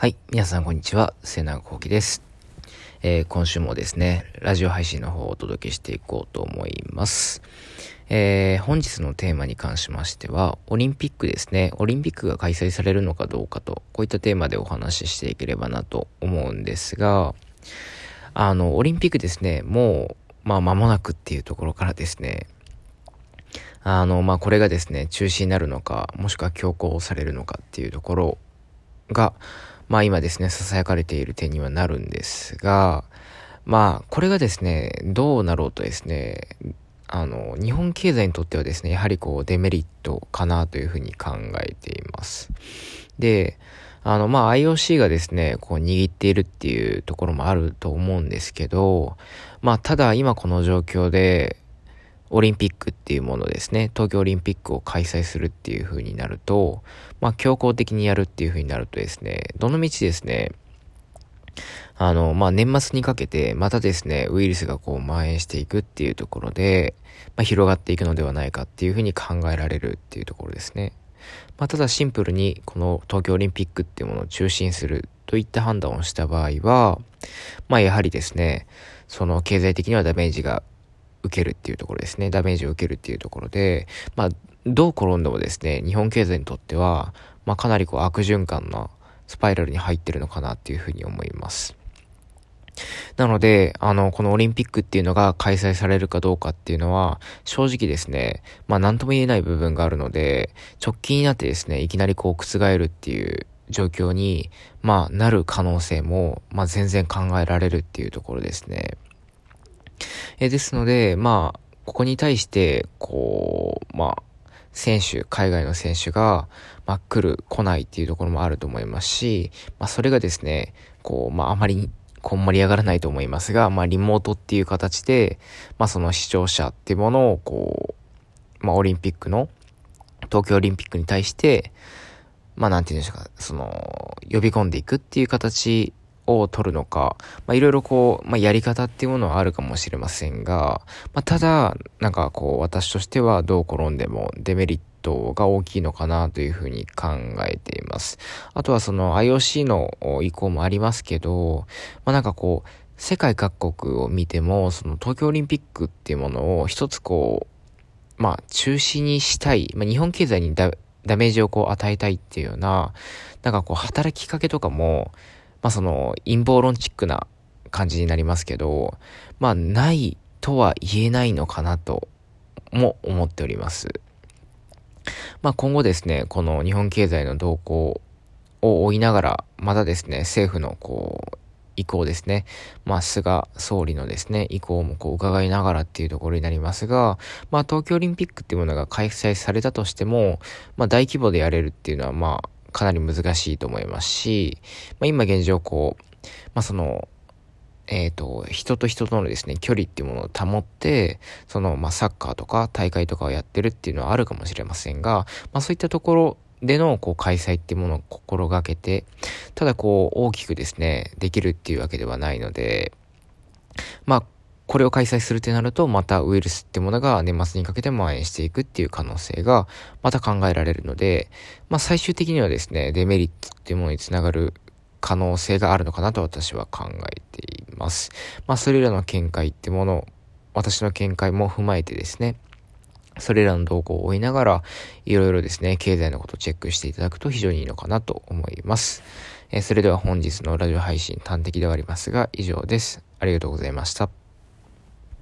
はい。皆さん、こんにちは。末永幸喜です。えー、今週もですね、ラジオ配信の方をお届けしていこうと思います。えー、本日のテーマに関しましては、オリンピックですね。オリンピックが開催されるのかどうかと、こういったテーマでお話ししていければなと思うんですが、あの、オリンピックですね、もう、まあ、間もなくっていうところからですね、あの、まあ、これがですね、中止になるのか、もしくは強行されるのかっていうところが、まあ今ですね、囁かれている点にはなるんですが、まあこれがですね、どうなろうとですね、あの、日本経済にとってはですね、やはりこうデメリットかなというふうに考えています。で、あの、まあ IOC がですね、こう握っているっていうところもあると思うんですけど、まあただ今この状況で、オリンピックっていうものですね、東京オリンピックを開催するっていう風になると、まあ強行的にやるっていう風になるとですね、どのみちですね、あの、まあ年末にかけてまたですね、ウイルスがこう蔓延していくっていうところで、まあ広がっていくのではないかっていう風に考えられるっていうところですね。まあただシンプルにこの東京オリンピックっていうものを中心するといった判断をした場合は、まあやはりですね、その経済的にはダメージが受けるっていうところですね。ダメージを受けるっていうところで、まあ、どう転んでもですね、日本経済にとっては、まあ、かなりこう悪循環なスパイラルに入ってるのかなっていうふうに思います。なので、あの、このオリンピックっていうのが開催されるかどうかっていうのは、正直ですね、まあ何とも言えない部分があるので、直近になってですね、いきなりこう覆るっていう状況に、まあなる可能性も、まあ全然考えられるっていうところですね。えですので、まあ、ここに対して、こう、まあ、選手、海外の選手が、まあ、来る、来ないっていうところもあると思いますし、まあ、それがですね、こう、まあ、あまり、こんまり上がらないと思いますが、まあ、リモートっていう形で、まあ、その視聴者っていうものを、こう、まあ、オリンピックの、東京オリンピックに対して、まあ、なんて言うんでしょうか、その、呼び込んでいくっていう形を取るのか、まあ、いろいろこう、まあ、やり方っていうものはあるかもしれませんが、まあ、ただ、なんかこう、私としてはどう転んでもデメリットが大きいのかなというふうに考えています。あとはその IOC の意向もありますけど、まあ、なんかこう、世界各国を見ても、その東京オリンピックっていうものを一つこう、まあ中止にしたい、まあ日本経済にダメージをこう与えたいっていうような、なんかこう働きかけとかも、まあその陰謀論チックな感じになりますけど、まあないとは言えないのかなとも思っております。まあ今後ですね、この日本経済の動向を追いながら、またですね、政府のこう、意向ですね。まあ、菅総理のですね、意向もこう伺いながらっていうところになりますが、まあ、東京オリンピックっていうものが開催されたとしても、まあ、大規模でやれるっていうのは、まあ、かなり難しいと思いますし、まあ、今現状こう、まあ、その、えっ、ー、と、人と人とのですね、距離っていうものを保って、その、まあ、サッカーとか大会とかをやってるっていうのはあるかもしれませんが、まあ、そういったところでの、こう、開催っていうものを心がけて、ただこう、大きくですね、できるっていうわけではないので、まあ、これを開催するってなると、またウイルスってものが年末にかけて蔓延していくっていう可能性が、また考えられるので、まあ最終的にはですね、デメリットっていうものにつながる可能性があるのかなと私は考えています。まあそれらの見解ってもの、私の見解も踏まえてですね、それらの動向を追いながら、いろいろですね、経済のことをチェックしていただくと非常にいいのかなと思います。えー、それでは本日のラジオ配信端的ではありますが、以上です。ありがとうございました。